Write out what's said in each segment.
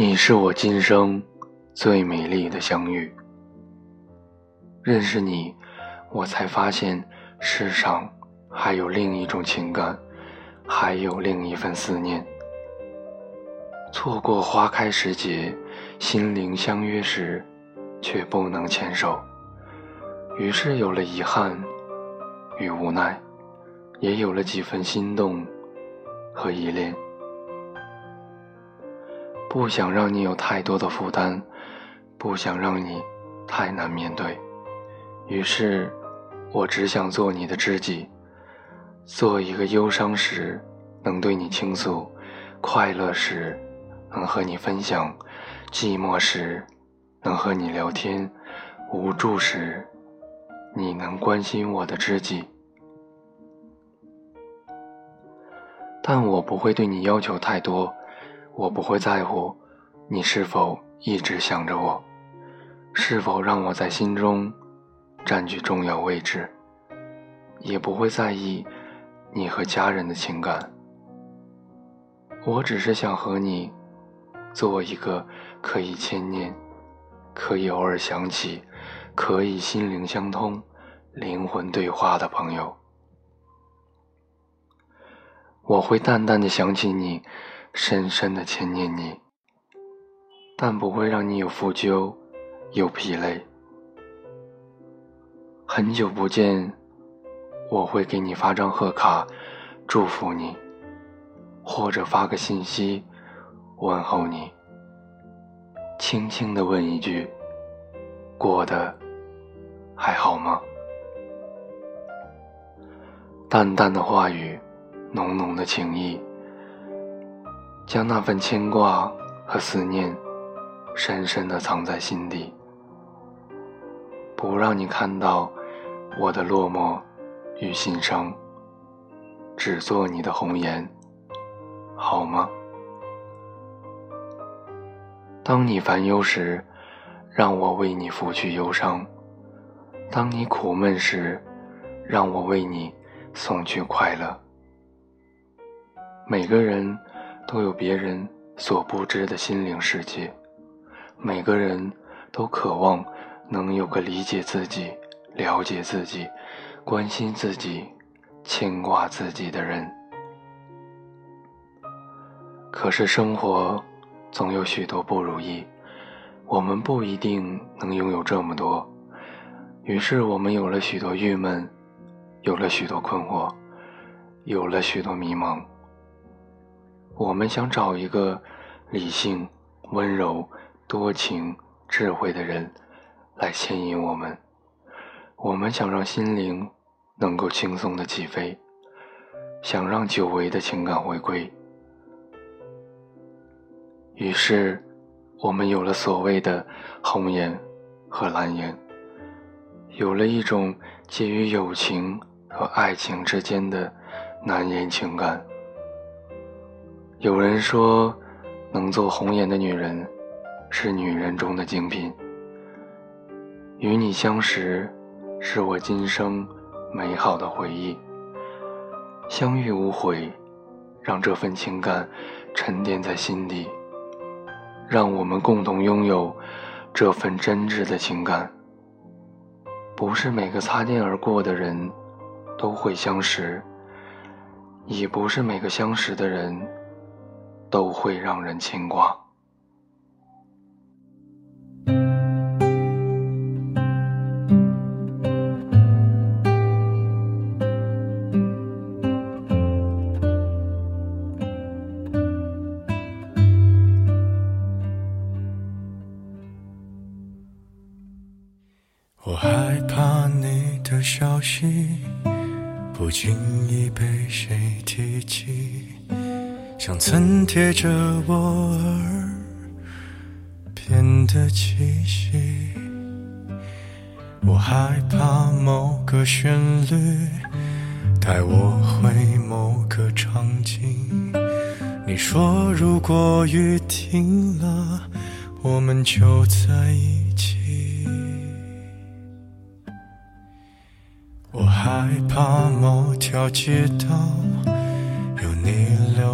你是我今生最美丽的相遇。认识你，我才发现世上还有另一种情感，还有另一份思念。错过花开时节，心灵相约时，却不能牵手，于是有了遗憾与无奈，也有了几分心动和依恋。不想让你有太多的负担，不想让你太难面对，于是，我只想做你的知己，做一个忧伤时能对你倾诉，快乐时能和你分享，寂寞时能和你聊天，无助时你能关心我的知己。但我不会对你要求太多。我不会在乎你是否一直想着我，是否让我在心中占据重要位置，也不会在意你和家人的情感。我只是想和你做一个可以牵念、可以偶尔想起、可以心灵相通、灵魂对话的朋友。我会淡淡的想起你。深深的牵念你，但不会让你有负疚，有疲累。很久不见，我会给你发张贺卡，祝福你，或者发个信息，问候你，轻轻的问一句：过得还好吗？淡淡的话语，浓浓的情意。将那份牵挂和思念深深的藏在心底，不让你看到我的落寞与心伤，只做你的红颜，好吗？当你烦忧时，让我为你拂去忧伤；当你苦闷时，让我为你送去快乐。每个人。都有别人所不知的心灵世界，每个人都渴望能有个理解自己、了解自己、关心自己、牵挂自己的人。可是生活总有许多不如意，我们不一定能拥有这么多，于是我们有了许多郁闷，有了许多困惑，有了许多迷茫。我们想找一个理性、温柔、多情、智慧的人来牵引我们。我们想让心灵能够轻松的起飞，想让久违的情感回归。于是，我们有了所谓的红颜和蓝颜，有了一种介于友情和爱情之间的难言情感。有人说，能做红颜的女人，是女人中的精品。与你相识，是我今生美好的回忆。相遇无悔，让这份情感沉淀在心底，让我们共同拥有这份真挚的情感。不是每个擦肩而过的人都会相识，也不是每个相识的人。都会让人牵挂。我害怕你的消息不经意被谁提起。像曾贴着我耳边的气息，我害怕某个旋律带我回某个场景。你说如果雨停了，我们就在一起。我害怕某条街道。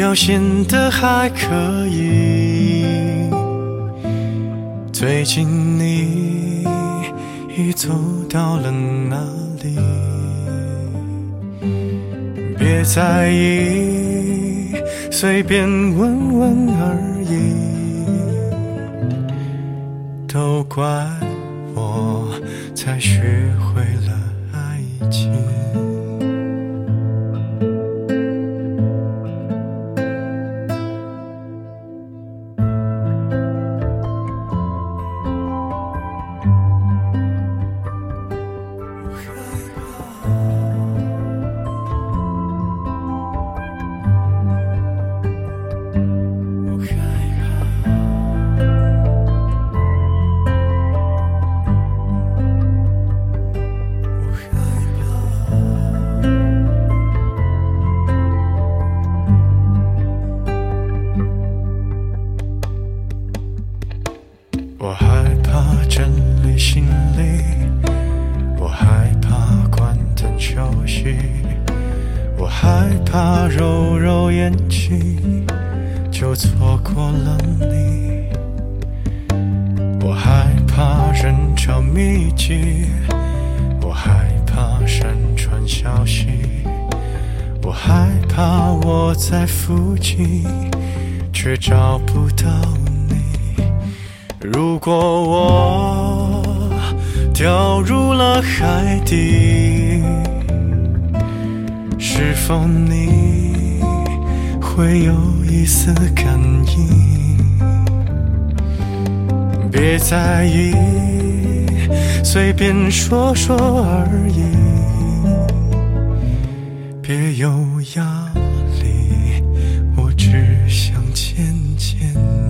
表现的还可以，最近你已走到了哪里？别在意，随便问问而已。都怪我才学会怕揉揉眼睛就错过了你，我害怕人潮密集，我害怕山川消息，我害怕我在附近却找不到你。如果我掉入了海底，是否你会有一丝感应？别在意，随便说说而已，别有压力，我只想见见你。